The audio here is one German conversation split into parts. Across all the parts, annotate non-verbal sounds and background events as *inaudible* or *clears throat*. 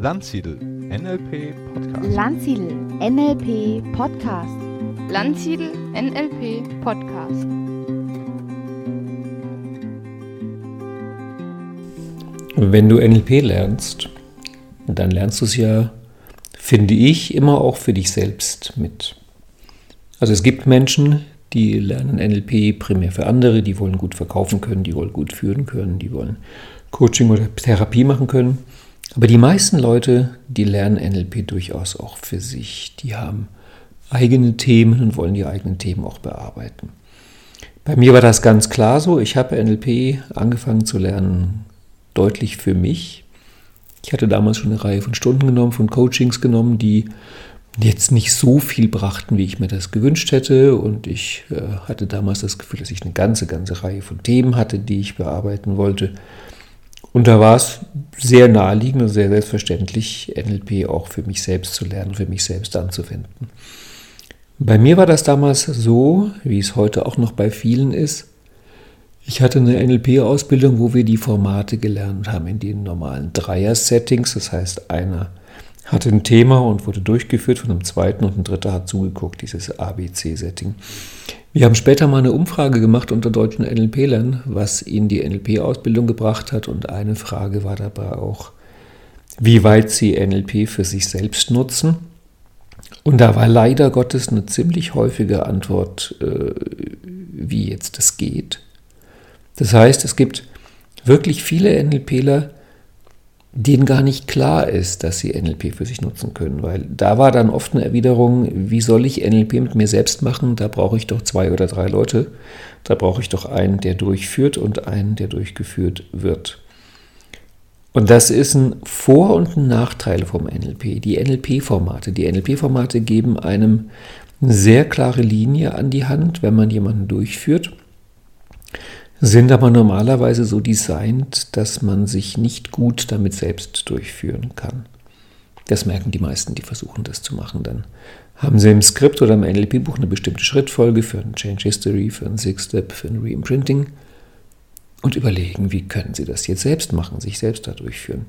Landsiedel NLP Podcast. Landsiedel NLP Podcast. Landsiedel NLP Podcast. Wenn du NLP lernst, dann lernst du es ja, finde ich, immer auch für dich selbst mit. Also es gibt Menschen, die lernen NLP primär für andere, die wollen gut verkaufen können, die wollen gut führen können, die wollen Coaching oder Therapie machen können. Aber die meisten Leute, die lernen NLP durchaus auch für sich. Die haben eigene Themen und wollen die eigenen Themen auch bearbeiten. Bei mir war das ganz klar so. Ich habe NLP angefangen zu lernen, deutlich für mich. Ich hatte damals schon eine Reihe von Stunden genommen, von Coachings genommen, die jetzt nicht so viel brachten, wie ich mir das gewünscht hätte. Und ich äh, hatte damals das Gefühl, dass ich eine ganze, ganze Reihe von Themen hatte, die ich bearbeiten wollte. Und da war es sehr naheliegend und sehr selbstverständlich, NLP auch für mich selbst zu lernen, für mich selbst anzuwenden. Bei mir war das damals so, wie es heute auch noch bei vielen ist. Ich hatte eine NLP-Ausbildung, wo wir die Formate gelernt haben in den normalen Dreier-Settings. Das heißt, einer hatte ein Thema und wurde durchgeführt von einem zweiten und ein dritter hat zugeguckt, dieses ABC-Setting. Wir haben später mal eine Umfrage gemacht unter deutschen NLP-Lern, was ihnen die NLP-Ausbildung gebracht hat. Und eine Frage war dabei auch, wie weit sie NLP für sich selbst nutzen. Und da war leider Gottes eine ziemlich häufige Antwort, äh, wie jetzt das geht. Das heißt, es gibt wirklich viele NLPler, denen gar nicht klar ist, dass sie NLP für sich nutzen können. Weil da war dann oft eine Erwiderung, wie soll ich NLP mit mir selbst machen? Da brauche ich doch zwei oder drei Leute. Da brauche ich doch einen, der durchführt und einen, der durchgeführt wird. Und das ist ein Vor- und ein Nachteil vom NLP. Die NLP-Formate. Die NLP-Formate geben einem eine sehr klare Linie an die Hand, wenn man jemanden durchführt sind aber normalerweise so designt, dass man sich nicht gut damit selbst durchführen kann. Das merken die meisten, die versuchen das zu machen. Dann haben sie im Skript oder im NLP-Buch eine bestimmte Schrittfolge für ein Change History, für ein Six-Step, für ein Reimprinting und überlegen, wie können sie das jetzt selbst machen, sich selbst da durchführen.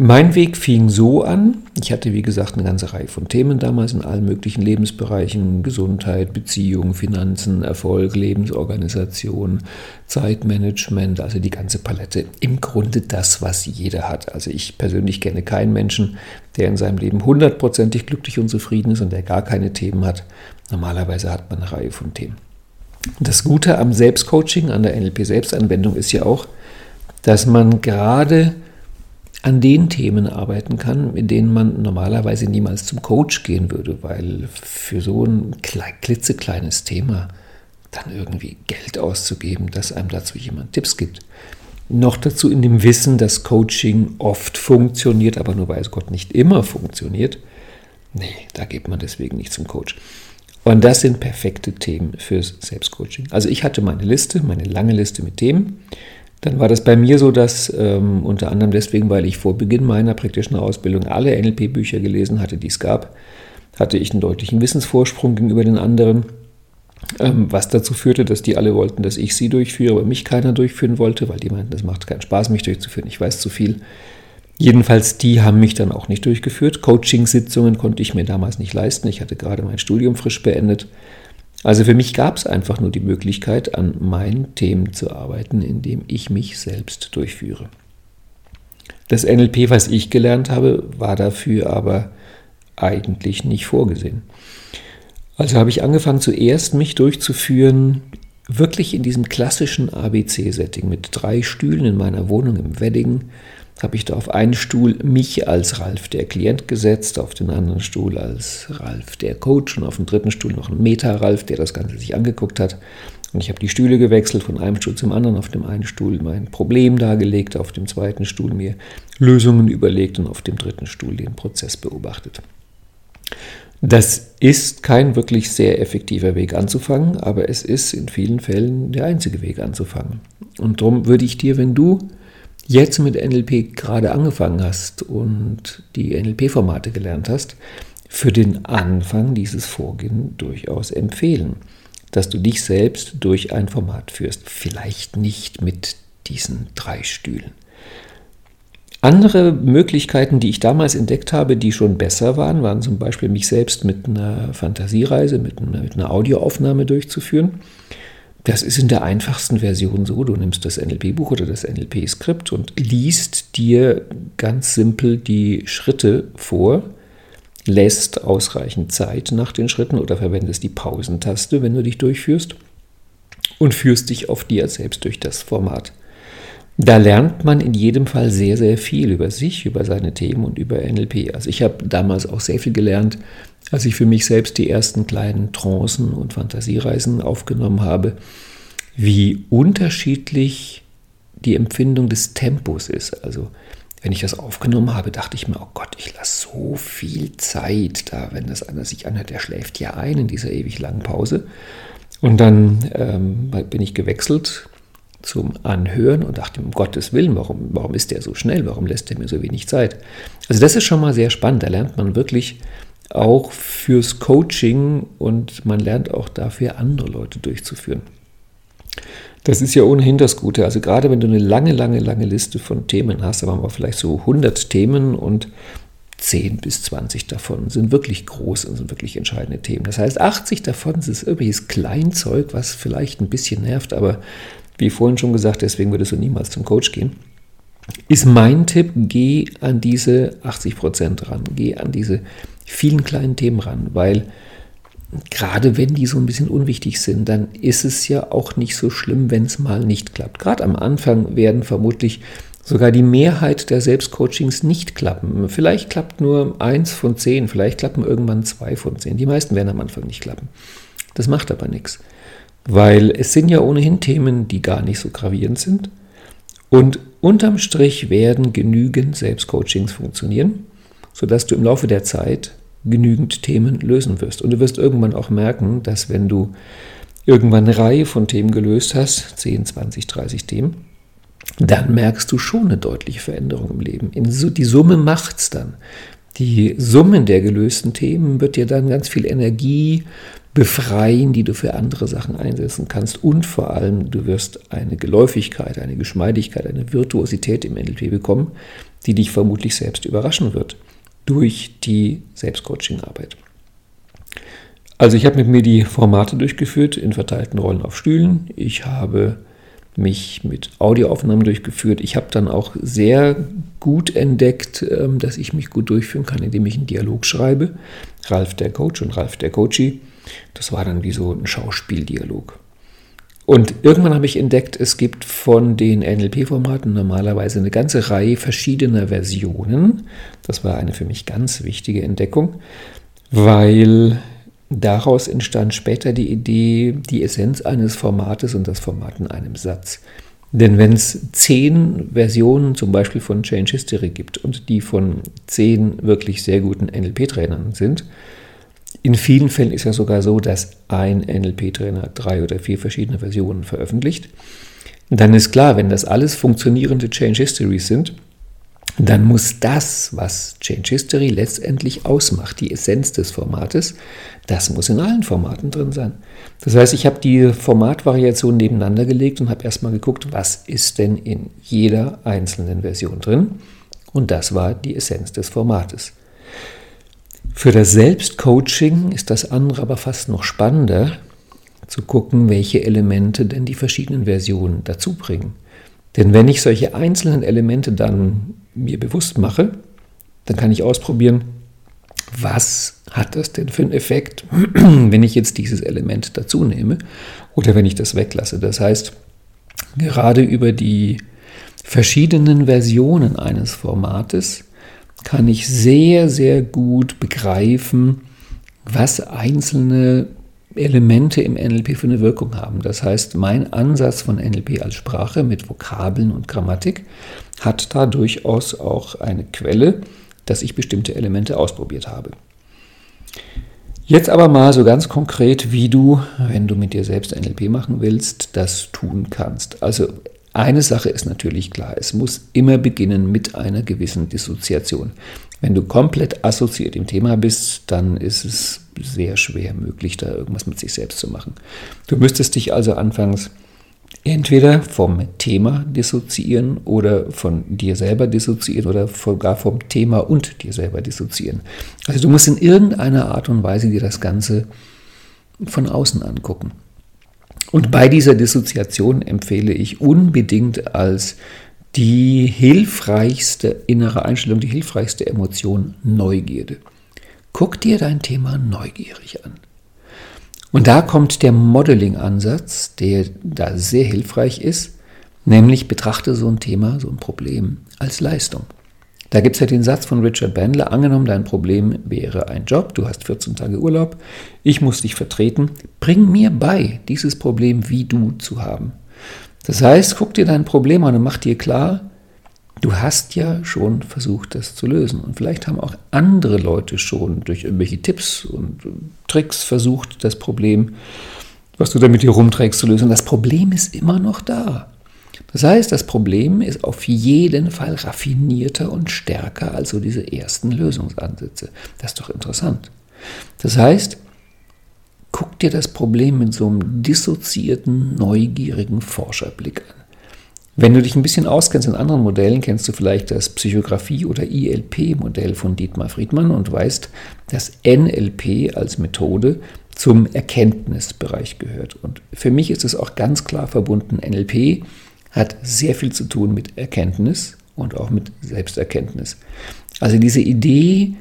Mein Weg fing so an. Ich hatte, wie gesagt, eine ganze Reihe von Themen damals in allen möglichen Lebensbereichen. Gesundheit, Beziehung, Finanzen, Erfolg, Lebensorganisation, Zeitmanagement, also die ganze Palette. Im Grunde das, was jeder hat. Also ich persönlich kenne keinen Menschen, der in seinem Leben hundertprozentig glücklich und zufrieden ist und der gar keine Themen hat. Normalerweise hat man eine Reihe von Themen. Das Gute am Selbstcoaching, an der NLP-Selbstanwendung ist ja auch, dass man gerade an den Themen arbeiten kann, in denen man normalerweise niemals zum Coach gehen würde, weil für so ein klitzekleines Thema dann irgendwie Geld auszugeben, dass einem dazu jemand Tipps gibt. Noch dazu in dem Wissen, dass Coaching oft funktioniert, aber nur weiß Gott nicht immer funktioniert. Nee, da geht man deswegen nicht zum Coach. Und das sind perfekte Themen fürs Selbstcoaching. Also ich hatte meine Liste, meine lange Liste mit Themen. Dann war das bei mir so, dass ähm, unter anderem deswegen, weil ich vor Beginn meiner praktischen Ausbildung alle NLP-Bücher gelesen hatte, die es gab, hatte ich einen deutlichen Wissensvorsprung gegenüber den anderen, ähm, was dazu führte, dass die alle wollten, dass ich sie durchführe, aber mich keiner durchführen wollte, weil die meinten, das macht keinen Spaß, mich durchzuführen, ich weiß zu viel. Jedenfalls, die haben mich dann auch nicht durchgeführt. Coaching-Sitzungen konnte ich mir damals nicht leisten. Ich hatte gerade mein Studium frisch beendet. Also für mich gab es einfach nur die Möglichkeit, an meinen Themen zu arbeiten, indem ich mich selbst durchführe. Das NLP, was ich gelernt habe, war dafür aber eigentlich nicht vorgesehen. Also habe ich angefangen zuerst mich durchzuführen, wirklich in diesem klassischen ABC-Setting mit drei Stühlen in meiner Wohnung im Wedding, habe ich da auf einen Stuhl mich als Ralf der Klient gesetzt, auf den anderen Stuhl als Ralf der Coach und auf dem dritten Stuhl noch einen Meta-Ralf, der das Ganze sich angeguckt hat. Und ich habe die Stühle gewechselt von einem Stuhl zum anderen, auf dem einen Stuhl mein Problem dargelegt, auf dem zweiten Stuhl mir Lösungen überlegt und auf dem dritten Stuhl den Prozess beobachtet. Das ist kein wirklich sehr effektiver Weg anzufangen, aber es ist in vielen Fällen der einzige Weg anzufangen. Und darum würde ich dir, wenn du jetzt mit NLP gerade angefangen hast und die NLP-Formate gelernt hast, für den Anfang dieses Vorgehen durchaus empfehlen, dass du dich selbst durch ein Format führst. Vielleicht nicht mit diesen drei Stühlen. Andere Möglichkeiten, die ich damals entdeckt habe, die schon besser waren, waren zum Beispiel mich selbst mit einer Fantasiereise, mit einer, mit einer Audioaufnahme durchzuführen. Das ist in der einfachsten Version so, du nimmst das NLP-Buch oder das NLP-Skript und liest dir ganz simpel die Schritte vor, lässt ausreichend Zeit nach den Schritten oder verwendest die Pausentaste, wenn du dich durchführst und führst dich auf dir selbst durch das Format. Da lernt man in jedem Fall sehr, sehr viel über sich, über seine Themen und über NLP. Also ich habe damals auch sehr viel gelernt, als ich für mich selbst die ersten kleinen Trancen und Fantasiereisen aufgenommen habe, wie unterschiedlich die Empfindung des Tempos ist. Also wenn ich das aufgenommen habe, dachte ich mir, oh Gott, ich lasse so viel Zeit da, wenn das einer sich anhört, der schläft ja ein in dieser ewig langen Pause. Und dann ähm, bin ich gewechselt zum Anhören und dachte, um Gottes Willen, warum, warum ist der so schnell? Warum lässt er mir so wenig Zeit? Also das ist schon mal sehr spannend. Da lernt man wirklich auch fürs Coaching und man lernt auch dafür, andere Leute durchzuführen. Das ist ja ohnehin das Gute. Also gerade wenn du eine lange, lange, lange Liste von Themen hast, aber mal vielleicht so 100 Themen und 10 bis 20 davon sind wirklich groß und sind wirklich entscheidende Themen. Das heißt, 80 davon ist irgendwelches Kleinzeug, was vielleicht ein bisschen nervt, aber wie vorhin schon gesagt, deswegen würdest du niemals zum Coach gehen. Ist mein Tipp, geh an diese 80 Prozent ran, geh an diese vielen kleinen Themen ran, weil gerade wenn die so ein bisschen unwichtig sind, dann ist es ja auch nicht so schlimm, wenn es mal nicht klappt. Gerade am Anfang werden vermutlich sogar die Mehrheit der Selbstcoachings nicht klappen. Vielleicht klappt nur eins von zehn, vielleicht klappen irgendwann zwei von zehn. Die meisten werden am Anfang nicht klappen. Das macht aber nichts weil es sind ja ohnehin Themen, die gar nicht so gravierend sind. Und unterm Strich werden genügend Selbstcoachings funktionieren, sodass du im Laufe der Zeit genügend Themen lösen wirst. Und du wirst irgendwann auch merken, dass wenn du irgendwann eine Reihe von Themen gelöst hast, 10, 20, 30 Themen, dann merkst du schon eine deutliche Veränderung im Leben. die Summe macht es dann. Die Summen der gelösten Themen wird dir dann ganz viel Energie, befreien, die du für andere Sachen einsetzen kannst. Und vor allem, du wirst eine Geläufigkeit, eine Geschmeidigkeit, eine Virtuosität im NLP bekommen, die dich vermutlich selbst überraschen wird durch die Selbstcoaching-Arbeit. Also ich habe mit mir die Formate durchgeführt in verteilten Rollen auf Stühlen. Ich habe mich mit Audioaufnahmen durchgeführt. Ich habe dann auch sehr gut entdeckt, ähm, dass ich mich gut durchführen kann, indem ich einen Dialog schreibe. Ralf der Coach und Ralf der Coachie das war dann wie so ein Schauspieldialog. Und irgendwann habe ich entdeckt, es gibt von den NLP-Formaten normalerweise eine ganze Reihe verschiedener Versionen. Das war eine für mich ganz wichtige Entdeckung, weil daraus entstand später die Idee, die Essenz eines Formates und das Format in einem Satz. Denn wenn es zehn Versionen zum Beispiel von Change History gibt und die von zehn wirklich sehr guten NLP-Trainern sind, in vielen Fällen ist ja sogar so, dass ein NLP-Trainer drei oder vier verschiedene Versionen veröffentlicht. dann ist klar, wenn das alles funktionierende Change Histories sind, dann muss das, was Change History letztendlich ausmacht, die Essenz des Formates, das muss in allen Formaten drin sein. Das heißt, ich habe die Formatvariation nebeneinander gelegt und habe erstmal geguckt, was ist denn in jeder einzelnen Version drin. Und das war die Essenz des Formates. Für das Selbstcoaching ist das andere aber fast noch spannender, zu gucken, welche Elemente denn die verschiedenen Versionen dazu bringen. Denn wenn ich solche einzelnen Elemente dann mir bewusst mache, dann kann ich ausprobieren, was hat das denn für einen Effekt, *clears throat* wenn ich jetzt dieses Element dazu nehme oder wenn ich das weglasse. Das heißt, gerade über die verschiedenen Versionen eines Formates kann ich sehr, sehr gut begreifen, was einzelne Elemente im NLP für eine Wirkung haben. Das heißt, mein Ansatz von NLP als Sprache mit Vokabeln und Grammatik hat da durchaus auch eine Quelle, dass ich bestimmte Elemente ausprobiert habe. Jetzt aber mal so ganz konkret, wie du, wenn du mit dir selbst NLP machen willst, das tun kannst. Also eine Sache ist natürlich klar, es muss immer beginnen mit einer gewissen Dissoziation. Wenn du komplett assoziiert im Thema bist, dann ist es sehr schwer möglich, da irgendwas mit sich selbst zu machen. Du müsstest dich also anfangs Entweder vom Thema dissoziieren oder von dir selber dissoziieren oder sogar vom Thema und dir selber dissoziieren. Also du musst in irgendeiner Art und Weise dir das Ganze von außen angucken. Und bei dieser Dissoziation empfehle ich unbedingt als die hilfreichste innere Einstellung, die hilfreichste Emotion Neugierde. Guck dir dein Thema neugierig an. Und da kommt der Modeling-Ansatz, der da sehr hilfreich ist, nämlich betrachte so ein Thema, so ein Problem als Leistung. Da gibt es ja den Satz von Richard Bandler, angenommen, dein Problem wäre ein Job, du hast 14 Tage Urlaub, ich muss dich vertreten, bring mir bei, dieses Problem wie du zu haben. Das heißt, guck dir dein Problem an und mach dir klar, du hast ja schon versucht, das zu lösen. Und vielleicht haben auch andere Leute schon durch irgendwelche Tipps und Tricks versucht, das Problem, was du da mit dir rumträgst, zu lösen. Das Problem ist immer noch da. Das heißt, das Problem ist auf jeden Fall raffinierter und stärker als so diese ersten Lösungsansätze. Das ist doch interessant. Das heißt, guck dir das Problem mit so einem dissoziierten, neugierigen Forscherblick an. Wenn du dich ein bisschen auskennst in anderen Modellen, kennst du vielleicht das Psychografie- oder ILP-Modell von Dietmar Friedmann und weißt, dass NLP als Methode zum Erkenntnisbereich gehört. Und für mich ist es auch ganz klar verbunden, NLP hat sehr viel zu tun mit Erkenntnis und auch mit Selbsterkenntnis. Also diese Idee,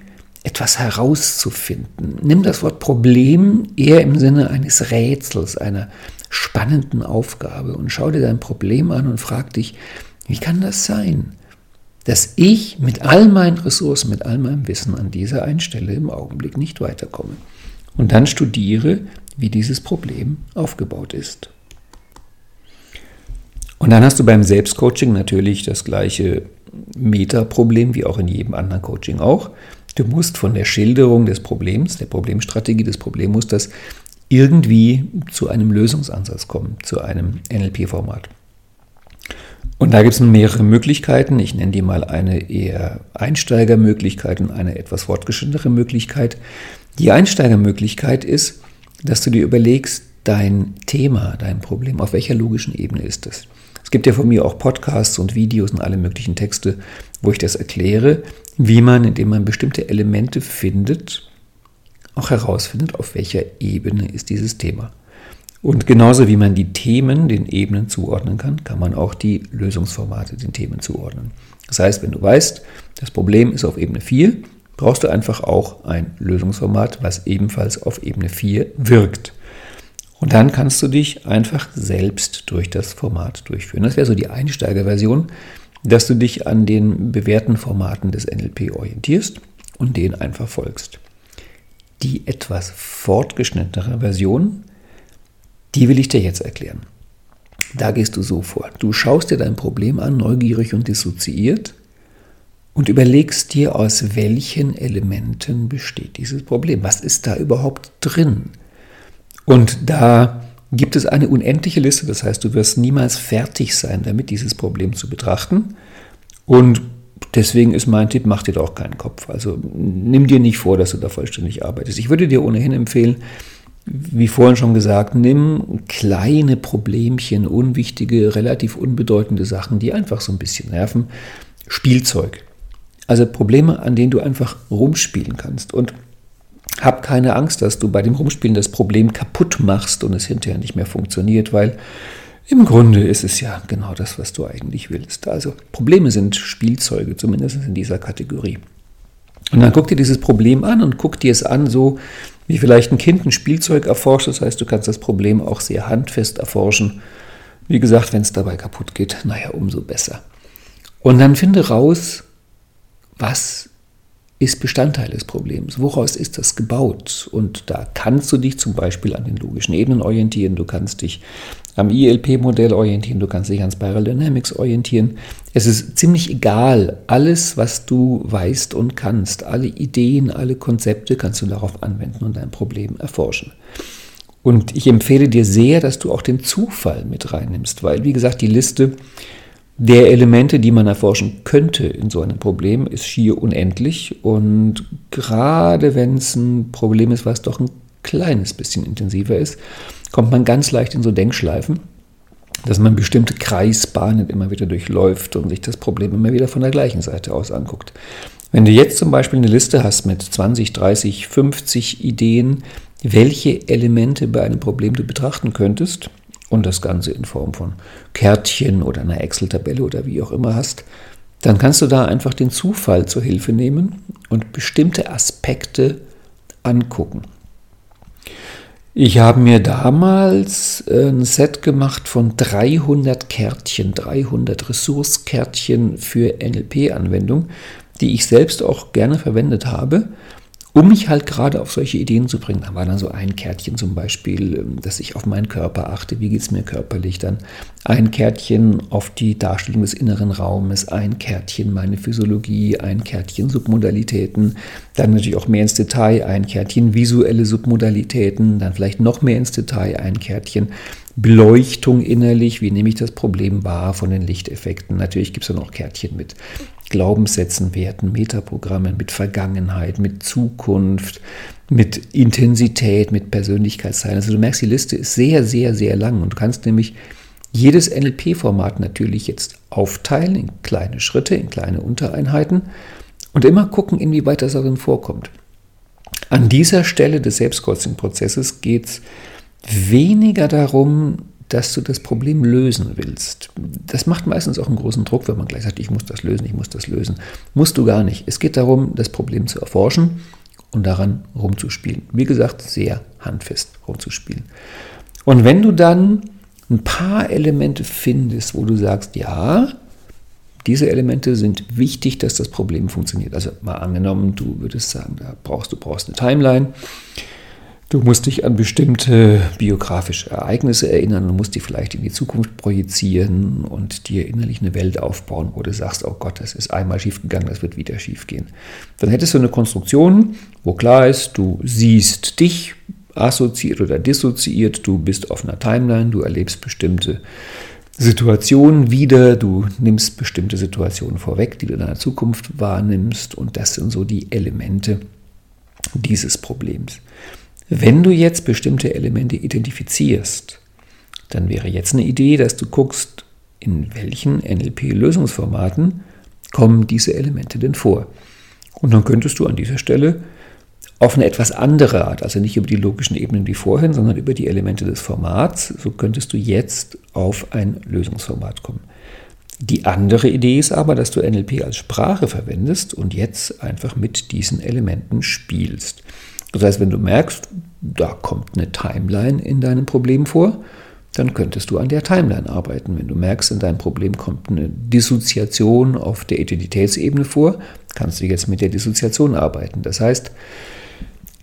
etwas herauszufinden. Nimm das Wort Problem eher im Sinne eines Rätsels, einer spannenden Aufgabe und schau dir dein Problem an und frag dich, wie kann das sein, dass ich mit all meinen Ressourcen, mit all meinem Wissen an dieser einen Stelle im Augenblick nicht weiterkomme. Und dann studiere, wie dieses Problem aufgebaut ist. Und dann hast du beim Selbstcoaching natürlich das gleiche Metaproblem wie auch in jedem anderen Coaching auch. Du musst von der Schilderung des Problems, der Problemstrategie des Problemmusters irgendwie zu einem Lösungsansatz kommen, zu einem NLP-Format. Und da gibt es mehrere Möglichkeiten. Ich nenne die mal eine eher Einsteigermöglichkeit und eine etwas fortgeschrittenere Möglichkeit. Die Einsteigermöglichkeit ist, dass du dir überlegst, dein Thema, dein Problem, auf welcher logischen Ebene ist es? Es gibt ja von mir auch Podcasts und Videos und alle möglichen Texte, wo ich das erkläre, wie man, indem man bestimmte Elemente findet, auch herausfindet, auf welcher Ebene ist dieses Thema. Und genauso wie man die Themen den Ebenen zuordnen kann, kann man auch die Lösungsformate den Themen zuordnen. Das heißt, wenn du weißt, das Problem ist auf Ebene 4, brauchst du einfach auch ein Lösungsformat, was ebenfalls auf Ebene 4 wirkt. Und dann kannst du dich einfach selbst durch das Format durchführen. Das wäre so die Einsteigerversion, dass du dich an den bewährten Formaten des NLP orientierst und denen einfach folgst. Die etwas fortgeschnittenere Version, die will ich dir jetzt erklären. Da gehst du so vor. Du schaust dir dein Problem an, neugierig und dissoziiert, und überlegst dir, aus welchen Elementen besteht dieses Problem. Was ist da überhaupt drin? Und da gibt es eine unendliche Liste, das heißt, du wirst niemals fertig sein, damit dieses Problem zu betrachten. Und Deswegen ist mein Tipp, mach dir doch keinen Kopf. Also nimm dir nicht vor, dass du da vollständig arbeitest. Ich würde dir ohnehin empfehlen, wie vorhin schon gesagt, nimm kleine Problemchen, unwichtige, relativ unbedeutende Sachen, die einfach so ein bisschen nerven. Spielzeug. Also Probleme, an denen du einfach rumspielen kannst. Und hab keine Angst, dass du bei dem Rumspielen das Problem kaputt machst und es hinterher nicht mehr funktioniert, weil im Grunde ist es ja genau das, was du eigentlich willst. Also Probleme sind Spielzeuge, zumindest in dieser Kategorie. Und dann guck dir dieses Problem an und guck dir es an, so wie vielleicht ein Kind ein Spielzeug erforscht. Das heißt, du kannst das Problem auch sehr handfest erforschen. Wie gesagt, wenn es dabei kaputt geht, naja, umso besser. Und dann finde raus, was ist Bestandteil des Problems. Woraus ist das gebaut? Und da kannst du dich zum Beispiel an den logischen Ebenen orientieren, du kannst dich am ILP-Modell orientieren, du kannst dich an Spiral Dynamics orientieren. Es ist ziemlich egal, alles, was du weißt und kannst, alle Ideen, alle Konzepte kannst du darauf anwenden und dein Problem erforschen. Und ich empfehle dir sehr, dass du auch den Zufall mit reinnimmst, weil, wie gesagt, die Liste der Elemente, die man erforschen könnte in so einem Problem, ist schier unendlich. Und gerade wenn es ein Problem ist, was doch ein kleines bisschen intensiver ist, kommt man ganz leicht in so Denkschleifen, dass man bestimmte Kreisbahnen immer wieder durchläuft und sich das Problem immer wieder von der gleichen Seite aus anguckt. Wenn du jetzt zum Beispiel eine Liste hast mit 20, 30, 50 Ideen, welche Elemente bei einem Problem du betrachten könntest und das Ganze in Form von Kärtchen oder einer Excel-Tabelle oder wie auch immer hast, dann kannst du da einfach den Zufall zur Hilfe nehmen und bestimmte Aspekte angucken. Ich habe mir damals äh, ein Set gemacht von 300 Kärtchen, 300 Ressource-Kärtchen für NLP-Anwendung, die ich selbst auch gerne verwendet habe um mich halt gerade auf solche Ideen zu bringen. Da war dann so ein Kärtchen zum Beispiel, ähm, dass ich auf meinen Körper achte, wie geht es mir körperlich, dann ein Kärtchen auf die Darstellung des inneren Raumes, ein Kärtchen meine Physiologie, ein Kärtchen Submodalitäten, dann natürlich auch mehr ins Detail, ein Kärtchen visuelle Submodalitäten, dann vielleicht noch mehr ins Detail, ein Kärtchen Beleuchtung innerlich, wie nehme ich das Problem wahr von den Lichteffekten. Natürlich gibt es dann auch Kärtchen mit Glaubenssätzen, Werten, Metaprogrammen, mit Vergangenheit, mit Zukunft, mit Intensität, mit Persönlichkeitsteilen. Also du merkst, die Liste ist sehr, sehr, sehr lang und du kannst nämlich jedes NLP-Format natürlich jetzt aufteilen in kleine Schritte, in kleine Untereinheiten und immer gucken, inwieweit das darin vorkommt. An dieser Stelle des Selbstcoaching-Prozesses geht es weniger darum, dass du das Problem lösen willst. Das macht meistens auch einen großen Druck, wenn man gleich sagt, ich muss das lösen, ich muss das lösen. Musst du gar nicht. Es geht darum, das Problem zu erforschen und daran rumzuspielen. Wie gesagt, sehr handfest rumzuspielen. Und wenn du dann ein paar Elemente findest, wo du sagst, ja, diese Elemente sind wichtig, dass das Problem funktioniert. Also mal angenommen, du würdest sagen, da brauchst du brauchst eine Timeline. Du musst dich an bestimmte biografische Ereignisse erinnern und musst die vielleicht in die Zukunft projizieren und dir innerlich eine Welt aufbauen, wo du sagst, oh Gott, das ist einmal schiefgegangen, das wird wieder schiefgehen. Dann hättest du eine Konstruktion, wo klar ist, du siehst dich assoziiert oder dissoziiert, du bist auf einer Timeline, du erlebst bestimmte Situationen wieder, du nimmst bestimmte Situationen vorweg, die du in deiner Zukunft wahrnimmst und das sind so die Elemente dieses Problems. Wenn du jetzt bestimmte Elemente identifizierst, dann wäre jetzt eine Idee, dass du guckst, in welchen NLP-Lösungsformaten kommen diese Elemente denn vor. Und dann könntest du an dieser Stelle auf eine etwas andere Art, also nicht über die logischen Ebenen wie vorhin, sondern über die Elemente des Formats, so könntest du jetzt auf ein Lösungsformat kommen. Die andere Idee ist aber, dass du NLP als Sprache verwendest und jetzt einfach mit diesen Elementen spielst. Das heißt, wenn du merkst, da kommt eine Timeline in deinem Problem vor, dann könntest du an der Timeline arbeiten. Wenn du merkst, in deinem Problem kommt eine Dissoziation auf der Identitätsebene vor, kannst du jetzt mit der Dissoziation arbeiten. Das heißt,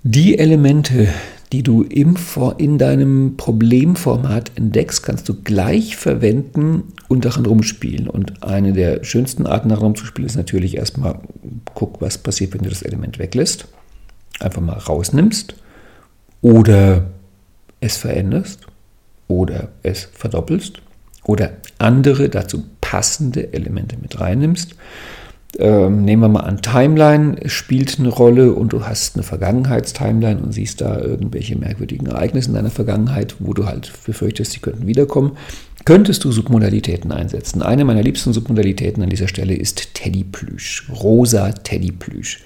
die Elemente, die du im, in deinem Problemformat entdeckst, kannst du gleich verwenden und daran rumspielen. Und eine der schönsten Arten daran rumzuspielen ist natürlich erstmal, guck, was passiert, wenn du das Element weglässt einfach mal rausnimmst oder es veränderst oder es verdoppelst oder andere dazu passende Elemente mit reinnimmst. Ähm, nehmen wir mal an, Timeline spielt eine Rolle und du hast eine Vergangenheitstimeline und siehst da irgendwelche merkwürdigen Ereignisse in deiner Vergangenheit, wo du halt befürchtest, sie könnten wiederkommen. Könntest du Submodalitäten einsetzen? Eine meiner liebsten Submodalitäten an dieser Stelle ist Teddyplüsch, rosa Teddyplüsch.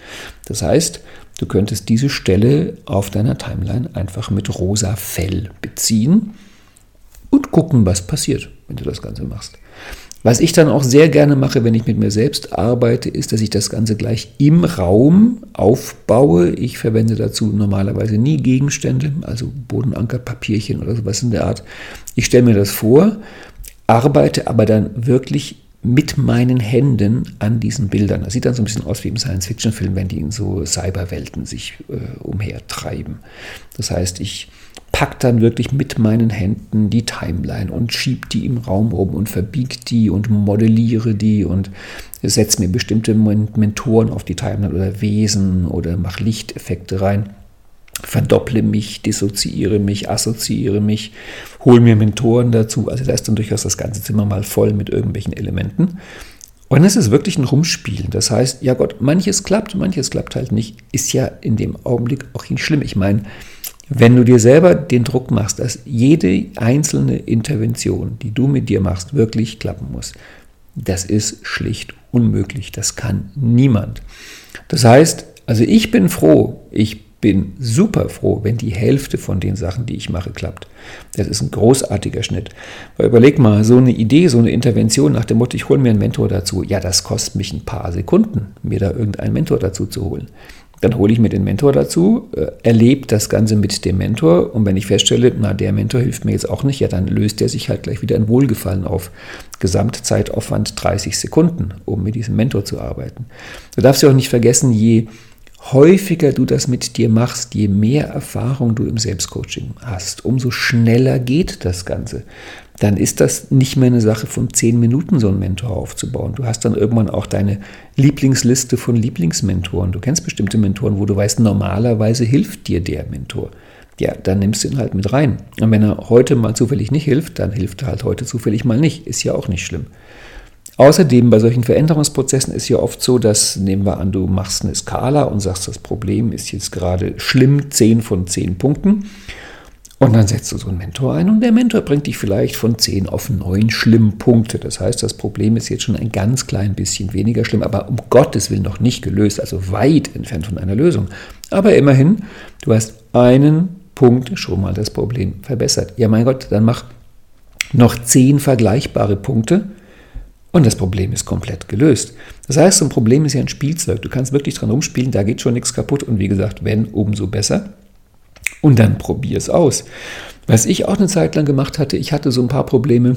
Das heißt, Du könntest diese Stelle auf deiner Timeline einfach mit rosa Fell beziehen und gucken, was passiert, wenn du das Ganze machst. Was ich dann auch sehr gerne mache, wenn ich mit mir selbst arbeite, ist, dass ich das Ganze gleich im Raum aufbaue. Ich verwende dazu normalerweise nie Gegenstände, also Bodenankerpapierchen oder sowas in der Art. Ich stelle mir das vor, arbeite aber dann wirklich mit meinen Händen an diesen Bildern. Das sieht dann so ein bisschen aus wie im Science-Fiction-Film, wenn die in so Cyberwelten sich äh, umhertreiben. Das heißt, ich packe dann wirklich mit meinen Händen die Timeline und schiebe die im Raum rum und verbiege die und modelliere die und setze mir bestimmte Mentoren auf die Timeline oder Wesen oder mache Lichteffekte rein verdopple mich, dissoziiere mich, assoziiere mich, hole mir Mentoren dazu. Also da ist dann durchaus das ganze Zimmer mal voll mit irgendwelchen Elementen. Und es ist wirklich ein Rumspielen. Das heißt, ja Gott, manches klappt, manches klappt halt nicht. Ist ja in dem Augenblick auch nicht schlimm. Ich meine, wenn du dir selber den Druck machst, dass jede einzelne Intervention, die du mit dir machst, wirklich klappen muss, das ist schlicht unmöglich. Das kann niemand. Das heißt, also ich bin froh, ich bin super froh, wenn die Hälfte von den Sachen, die ich mache, klappt. Das ist ein großartiger Schnitt. Weil überleg mal, so eine Idee, so eine Intervention nach dem Motto, ich hole mir einen Mentor dazu, ja, das kostet mich ein paar Sekunden, mir da irgendeinen Mentor dazu zu holen. Dann hole ich mir den Mentor dazu, äh, erlebe das Ganze mit dem Mentor und wenn ich feststelle, na, der Mentor hilft mir jetzt auch nicht, ja, dann löst der sich halt gleich wieder in Wohlgefallen auf. Gesamtzeitaufwand 30 Sekunden, um mit diesem Mentor zu arbeiten. Du darfst ja auch nicht vergessen, je häufiger du das mit dir machst, je mehr Erfahrung du im Selbstcoaching hast, umso schneller geht das Ganze. Dann ist das nicht mehr eine Sache von zehn Minuten, so einen Mentor aufzubauen. Du hast dann irgendwann auch deine Lieblingsliste von Lieblingsmentoren. Du kennst bestimmte Mentoren, wo du weißt, normalerweise hilft dir der Mentor. Ja, dann nimmst du ihn halt mit rein. Und wenn er heute mal zufällig nicht hilft, dann hilft er halt heute zufällig mal nicht. Ist ja auch nicht schlimm. Außerdem bei solchen Veränderungsprozessen ist ja oft so, dass, nehmen wir an, du machst eine Skala und sagst, das Problem ist jetzt gerade schlimm, 10 von 10 Punkten. Und dann setzt du so einen Mentor ein und der Mentor bringt dich vielleicht von 10 auf 9 schlimm Punkte. Das heißt, das Problem ist jetzt schon ein ganz klein bisschen weniger schlimm, aber um Gottes Willen noch nicht gelöst, also weit entfernt von einer Lösung. Aber immerhin, du hast einen Punkt schon mal das Problem verbessert. Ja, mein Gott, dann mach noch 10 vergleichbare Punkte und das Problem ist komplett gelöst. Das heißt, so ein Problem ist ja ein Spielzeug. Du kannst wirklich dran rumspielen, da geht schon nichts kaputt. Und wie gesagt, wenn, umso besser. Und dann probier es aus. Was ich auch eine Zeit lang gemacht hatte, ich hatte so ein paar Probleme,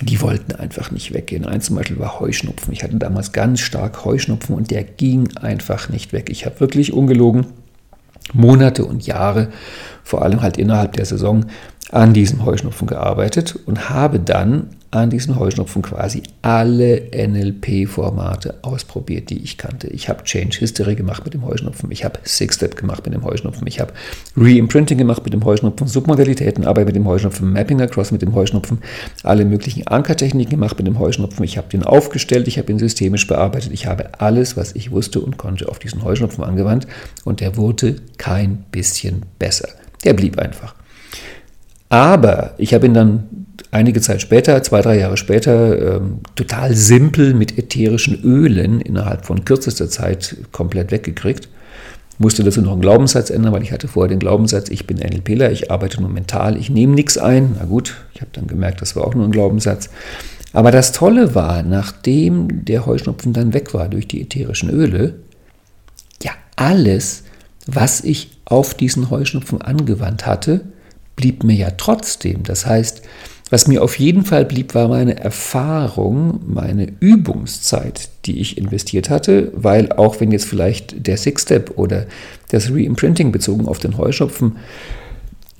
die wollten einfach nicht weggehen. Eins zum Beispiel war Heuschnupfen. Ich hatte damals ganz stark Heuschnupfen und der ging einfach nicht weg. Ich habe wirklich ungelogen Monate und Jahre, vor allem halt innerhalb der Saison, an diesem Heuschnupfen gearbeitet und habe dann an diesen Heuschnupfen quasi alle NLP-Formate ausprobiert, die ich kannte. Ich habe Change History gemacht mit dem Heuschnupfen, ich habe Six Step gemacht mit dem Heuschnupfen, ich habe Reimprinting gemacht mit dem Heuschnupfen, Submodalitäten, Arbeit mit dem Heuschnupfen, Mapping Across mit dem Heuschnupfen, alle möglichen Ankertechniken gemacht mit dem Heuschnupfen. Ich habe den aufgestellt, ich habe ihn systemisch bearbeitet, ich habe alles, was ich wusste und konnte, auf diesen Heuschnupfen angewandt und der wurde kein bisschen besser. Der blieb einfach. Aber ich habe ihn dann einige Zeit später, zwei, drei Jahre später, ähm, total simpel mit ätherischen Ölen innerhalb von kürzester Zeit komplett weggekriegt. Musste dazu noch einen Glaubenssatz ändern, weil ich hatte vorher den Glaubenssatz, ich bin NLPler, ich arbeite nur mental, ich nehme nichts ein. Na gut, ich habe dann gemerkt, das war auch nur ein Glaubenssatz. Aber das Tolle war, nachdem der Heuschnupfen dann weg war durch die ätherischen Öle, ja, alles, was ich auf diesen Heuschnupfen angewandt hatte, blieb mir ja trotzdem. Das heißt, was mir auf jeden Fall blieb, war meine Erfahrung, meine Übungszeit, die ich investiert hatte, weil auch wenn jetzt vielleicht der Six-Step oder das Reimprinting bezogen auf den Heuschopfen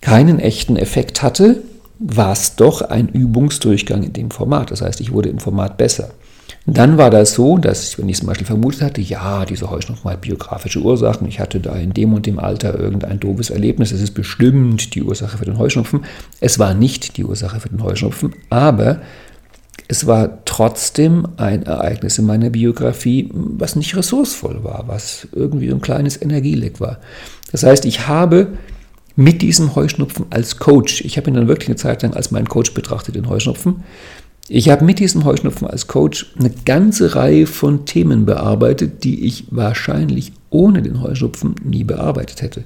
keinen echten Effekt hatte, war es doch ein Übungsdurchgang in dem Format. Das heißt, ich wurde im Format besser. Dann war das so, dass, wenn ich zum Beispiel vermutet hatte, ja, diese Heuschnupfen hat biografische Ursachen, ich hatte da in dem und dem Alter irgendein doofes Erlebnis, es ist bestimmt die Ursache für den Heuschnupfen. Es war nicht die Ursache für den Heuschnupfen, aber es war trotzdem ein Ereignis in meiner Biografie, was nicht ressourcevoll war, was irgendwie ein kleines Energieleck war. Das heißt, ich habe mit diesem Heuschnupfen als Coach, ich habe ihn dann wirklich eine Zeit lang als meinen Coach betrachtet, den Heuschnupfen, ich habe mit diesem Heuschnupfen als Coach eine ganze Reihe von Themen bearbeitet, die ich wahrscheinlich ohne den Heuschnupfen nie bearbeitet hätte.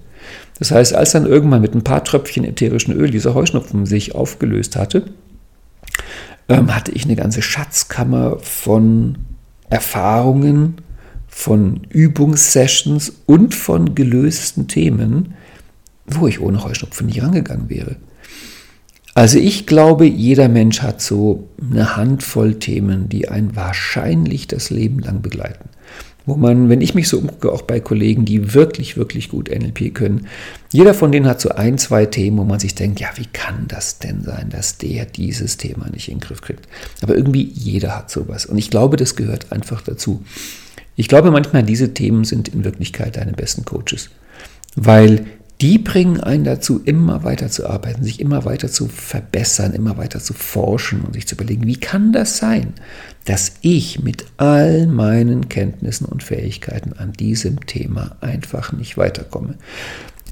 Das heißt, als dann irgendwann mit ein paar Tröpfchen ätherischen Öl dieser Heuschnupfen sich aufgelöst hatte, ähm, hatte ich eine ganze Schatzkammer von Erfahrungen, von Übungssessions und von gelösten Themen, wo ich ohne Heuschnupfen nie rangegangen wäre. Also ich glaube, jeder Mensch hat so eine Handvoll Themen, die einen wahrscheinlich das Leben lang begleiten. Wo man, wenn ich mich so umgucke, auch bei Kollegen, die wirklich, wirklich gut NLP können, jeder von denen hat so ein, zwei Themen, wo man sich denkt, ja, wie kann das denn sein, dass der dieses Thema nicht in den Griff kriegt? Aber irgendwie jeder hat sowas. Und ich glaube, das gehört einfach dazu. Ich glaube manchmal, diese Themen sind in Wirklichkeit deine besten Coaches. Weil die bringen einen dazu, immer weiter zu arbeiten, sich immer weiter zu verbessern, immer weiter zu forschen und sich zu überlegen, wie kann das sein, dass ich mit all meinen Kenntnissen und Fähigkeiten an diesem Thema einfach nicht weiterkomme.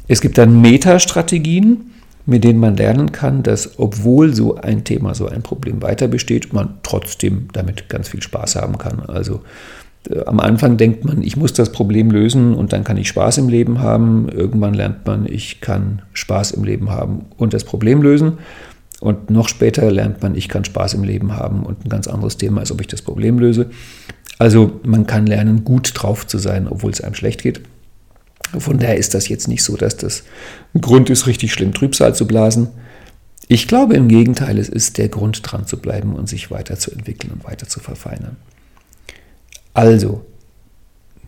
Es gibt dann Metastrategien, mit denen man lernen kann, dass obwohl so ein Thema, so ein Problem weiter besteht, man trotzdem damit ganz viel Spaß haben kann. Also am Anfang denkt man, ich muss das Problem lösen und dann kann ich Spaß im Leben haben. Irgendwann lernt man, ich kann Spaß im Leben haben und das Problem lösen. Und noch später lernt man, ich kann Spaß im Leben haben und ein ganz anderes Thema ist, ob ich das Problem löse. Also man kann lernen, gut drauf zu sein, obwohl es einem schlecht geht. Von daher ist das jetzt nicht so, dass das ein Grund ist, richtig schlimm Trübsal zu blasen. Ich glaube im Gegenteil, es ist der Grund, dran zu bleiben und sich weiterzuentwickeln und weiter zu verfeinern. Also,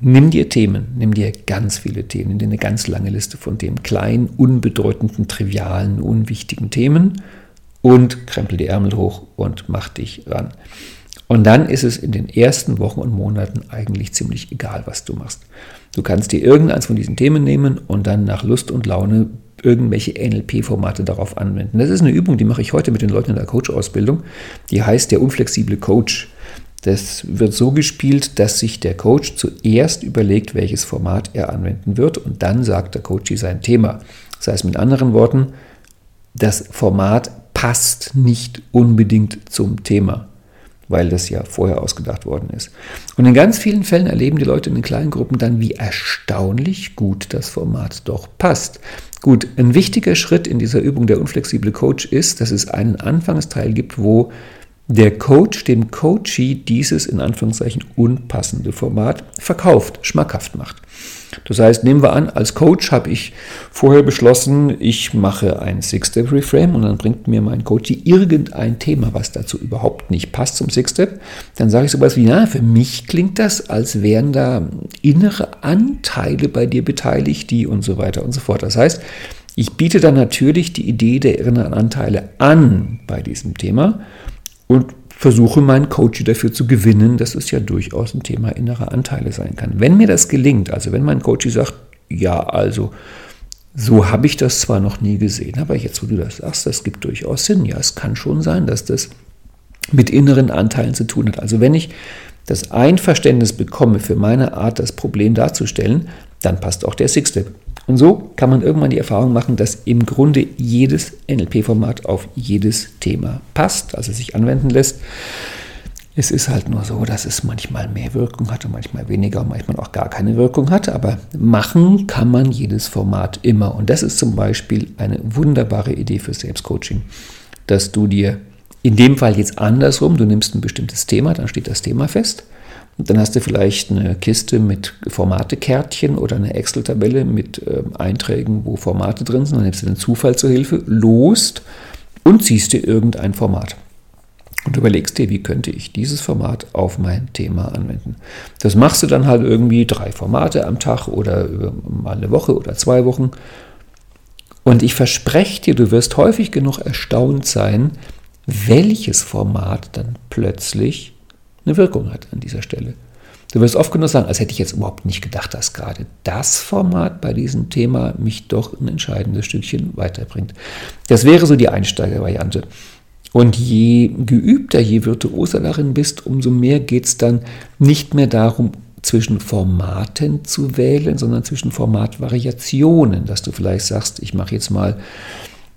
nimm dir Themen, nimm dir ganz viele Themen, nimm dir eine ganz lange Liste von Themen, kleinen, unbedeutenden, trivialen, unwichtigen Themen und krempel die Ärmel hoch und mach dich ran. Und dann ist es in den ersten Wochen und Monaten eigentlich ziemlich egal, was du machst. Du kannst dir irgendeins von diesen Themen nehmen und dann nach Lust und Laune irgendwelche NLP-Formate darauf anwenden. Das ist eine Übung, die mache ich heute mit den Leuten in der Coach-Ausbildung. Die heißt der unflexible Coach. Das wird so gespielt, dass sich der Coach zuerst überlegt, welches Format er anwenden wird und dann sagt der Coach sein Thema. Das heißt mit anderen Worten, das Format passt nicht unbedingt zum Thema weil das ja vorher ausgedacht worden ist. Und in ganz vielen Fällen erleben die Leute in den kleinen Gruppen dann, wie erstaunlich gut das Format doch passt. Gut, ein wichtiger Schritt in dieser Übung der unflexible Coach ist, dass es einen Anfangsteil gibt, wo der Coach dem Coachee dieses in Anführungszeichen unpassende Format verkauft, schmackhaft macht. Das heißt, nehmen wir an, als Coach habe ich vorher beschlossen, ich mache ein Six-Step-Reframe und dann bringt mir mein Coach irgendein Thema, was dazu überhaupt nicht passt zum Six-Step. Dann sage ich sowas wie, na, für mich klingt das, als wären da innere Anteile bei dir beteiligt, die und so weiter und so fort. Das heißt, ich biete dann natürlich die Idee der inneren Anteile an bei diesem Thema und versuche meinen Coach dafür zu gewinnen, dass es ja durchaus ein Thema innerer Anteile sein kann. Wenn mir das gelingt, also wenn mein Coach sagt, ja, also so habe ich das zwar noch nie gesehen, aber jetzt, wo du das sagst, das gibt durchaus Sinn. Ja, es kann schon sein, dass das mit inneren Anteilen zu tun hat. Also wenn ich das Einverständnis bekomme für meine Art, das Problem darzustellen, dann passt auch der Six-Step. Und so kann man irgendwann die Erfahrung machen, dass im Grunde jedes NLP-Format auf jedes Thema passt, also sich anwenden lässt. Es ist halt nur so, dass es manchmal mehr Wirkung hat und manchmal weniger und manchmal auch gar keine Wirkung hat. Aber machen kann man jedes Format immer. Und das ist zum Beispiel eine wunderbare Idee für Selbstcoaching, dass du dir in dem Fall jetzt andersrum, du nimmst ein bestimmtes Thema, dann steht das Thema fest und dann hast du vielleicht eine Kiste mit Formatekärtchen oder eine Excel-Tabelle mit äh, Einträgen, wo Formate drin sind. Dann nimmst du den Zufall zur Hilfe, lost und ziehst dir irgendein Format. Und überlegst dir, wie könnte ich dieses Format auf mein Thema anwenden. Das machst du dann halt irgendwie drei Formate am Tag oder mal eine Woche oder zwei Wochen. Und ich verspreche dir, du wirst häufig genug erstaunt sein, welches Format dann plötzlich eine Wirkung hat an dieser Stelle. Du wirst oft genug sagen, als hätte ich jetzt überhaupt nicht gedacht, dass gerade das Format bei diesem Thema mich doch ein entscheidendes Stückchen weiterbringt. Das wäre so die Einsteigervariante. Und je geübter, je virtuoser darin bist, umso mehr geht es dann nicht mehr darum, zwischen Formaten zu wählen, sondern zwischen Formatvariationen, dass du vielleicht sagst, ich mache jetzt mal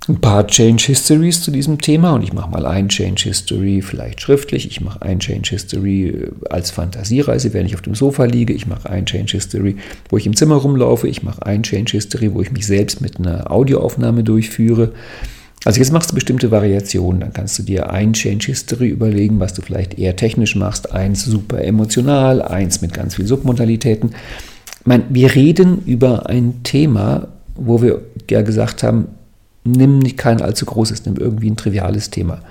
ein paar Change Histories zu diesem Thema und ich mache mal ein Change History vielleicht schriftlich, ich mache ein Change History äh, als Fantasiereise, wenn ich auf dem Sofa liege, ich mache ein Change History, wo ich im Zimmer rumlaufe, ich mache ein Change History, wo ich mich selbst mit einer Audioaufnahme durchführe. Also jetzt machst du bestimmte Variationen, dann kannst du dir ein Change History überlegen, was du vielleicht eher technisch machst, eins super emotional, eins mit ganz vielen Submodalitäten. Ich meine, wir reden über ein Thema, wo wir ja gesagt haben, nimm nicht kein allzu großes, nimm irgendwie ein triviales Thema.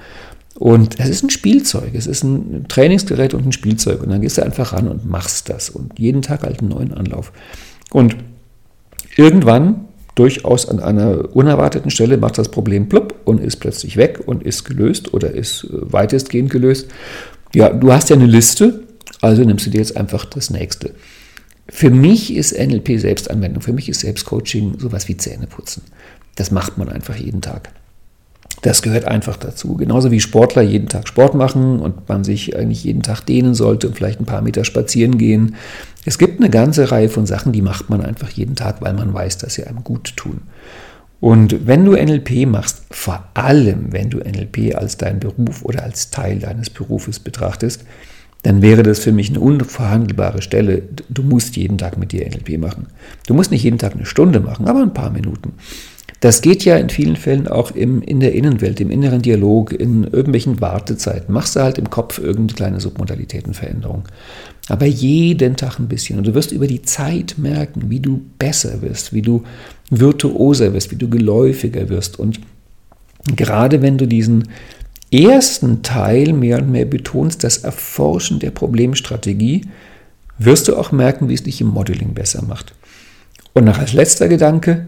Und es ist ein Spielzeug, es ist ein Trainingsgerät und ein Spielzeug. Und dann gehst du einfach ran und machst das. Und jeden Tag halt einen neuen Anlauf. Und irgendwann, durchaus an einer unerwarteten Stelle, macht das Problem plupp und ist plötzlich weg und ist gelöst oder ist äh, weitestgehend gelöst. Ja, du hast ja eine Liste, also nimmst du dir jetzt einfach das nächste. Für mich ist NLP Selbstanwendung, für mich ist Selbstcoaching sowas wie Zähneputzen. Das macht man einfach jeden Tag. Das gehört einfach dazu. Genauso wie Sportler jeden Tag Sport machen und man sich eigentlich jeden Tag dehnen sollte und vielleicht ein paar Meter spazieren gehen. Es gibt eine ganze Reihe von Sachen, die macht man einfach jeden Tag, weil man weiß, dass sie einem gut tun. Und wenn du NLP machst, vor allem wenn du NLP als deinen Beruf oder als Teil deines Berufes betrachtest, dann wäre das für mich eine unverhandelbare Stelle. Du musst jeden Tag mit dir NLP machen. Du musst nicht jeden Tag eine Stunde machen, aber ein paar Minuten. Das geht ja in vielen Fällen auch im, in der Innenwelt, im inneren Dialog, in irgendwelchen Wartezeiten. Machst du halt im Kopf irgendeine kleine Submodalitätenveränderung. Aber jeden Tag ein bisschen. Und du wirst über die Zeit merken, wie du besser wirst, wie du virtuoser wirst, wie du geläufiger wirst. Und gerade wenn du diesen ersten Teil mehr und mehr betonst, das Erforschen der Problemstrategie, wirst du auch merken, wie es dich im Modeling besser macht. Und noch als letzter Gedanke,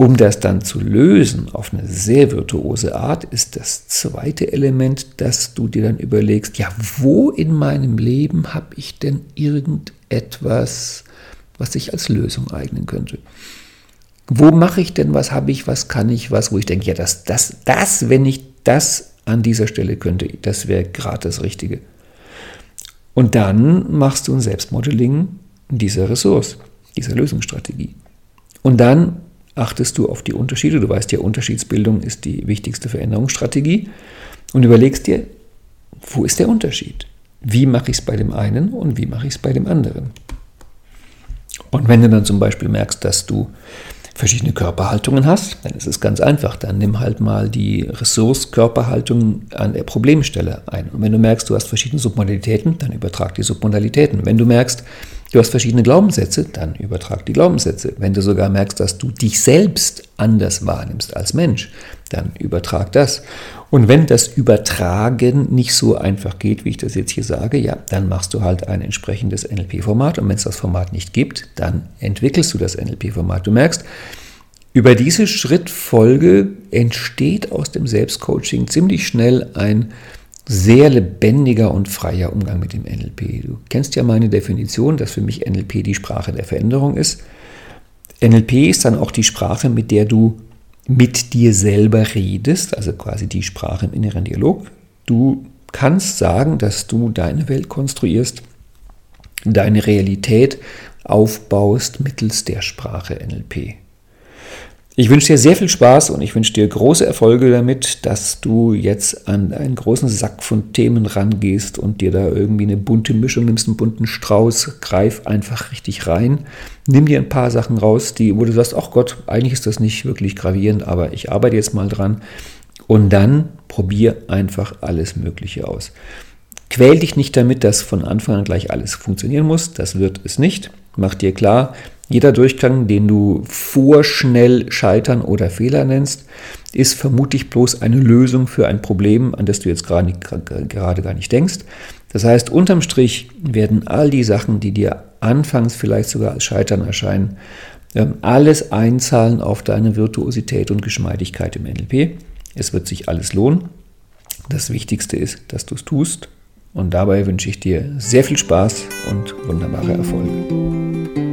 um das dann zu lösen auf eine sehr virtuose Art, ist das zweite Element, dass du dir dann überlegst, ja, wo in meinem Leben habe ich denn irgendetwas, was sich als Lösung eignen könnte? Wo mache ich denn was, habe ich was, kann ich was, wo ich denke, ja, das, das, das, wenn ich das an dieser Stelle könnte, das wäre gerade das Richtige. Und dann machst du ein Selbstmodeling dieser Ressource, dieser Lösungsstrategie. Und dann achtest du auf die Unterschiede. Du weißt ja, Unterschiedsbildung ist die wichtigste Veränderungsstrategie und überlegst dir, wo ist der Unterschied? Wie mache ich es bei dem einen und wie mache ich es bei dem anderen? Und wenn du dann zum Beispiel merkst, dass du verschiedene Körperhaltungen hast, dann ist es ganz einfach. Dann nimm halt mal die Ressource-Körperhaltung an der Problemstelle ein. Und wenn du merkst, du hast verschiedene Submodalitäten, dann übertrag die Submodalitäten. Wenn du merkst, Du hast verschiedene Glaubenssätze, dann übertrag die Glaubenssätze. Wenn du sogar merkst, dass du dich selbst anders wahrnimmst als Mensch, dann übertrag das. Und wenn das Übertragen nicht so einfach geht, wie ich das jetzt hier sage, ja, dann machst du halt ein entsprechendes NLP-Format. Und wenn es das Format nicht gibt, dann entwickelst du das NLP-Format. Du merkst, über diese Schrittfolge entsteht aus dem Selbstcoaching ziemlich schnell ein sehr lebendiger und freier Umgang mit dem NLP. Du kennst ja meine Definition, dass für mich NLP die Sprache der Veränderung ist. NLP ist dann auch die Sprache, mit der du mit dir selber redest, also quasi die Sprache im inneren Dialog. Du kannst sagen, dass du deine Welt konstruierst, deine Realität aufbaust mittels der Sprache NLP. Ich wünsche dir sehr viel Spaß und ich wünsche dir große Erfolge damit, dass du jetzt an einen großen Sack von Themen rangehst und dir da irgendwie eine bunte Mischung nimmst, einen bunten Strauß, greif einfach richtig rein. Nimm dir ein paar Sachen raus, die, wo du sagst, ach Gott, eigentlich ist das nicht wirklich gravierend, aber ich arbeite jetzt mal dran. Und dann probier einfach alles Mögliche aus. Quäl dich nicht damit, dass von Anfang an gleich alles funktionieren muss. Das wird es nicht. Mach dir klar, jeder Durchgang, den du vorschnell Scheitern oder Fehler nennst, ist vermutlich bloß eine Lösung für ein Problem, an das du jetzt gerade, gerade gar nicht denkst. Das heißt, unterm Strich werden all die Sachen, die dir anfangs vielleicht sogar als Scheitern erscheinen, ähm, alles einzahlen auf deine Virtuosität und Geschmeidigkeit im NLP. Es wird sich alles lohnen. Das Wichtigste ist, dass du es tust. Und dabei wünsche ich dir sehr viel Spaß und wunderbare Erfolge.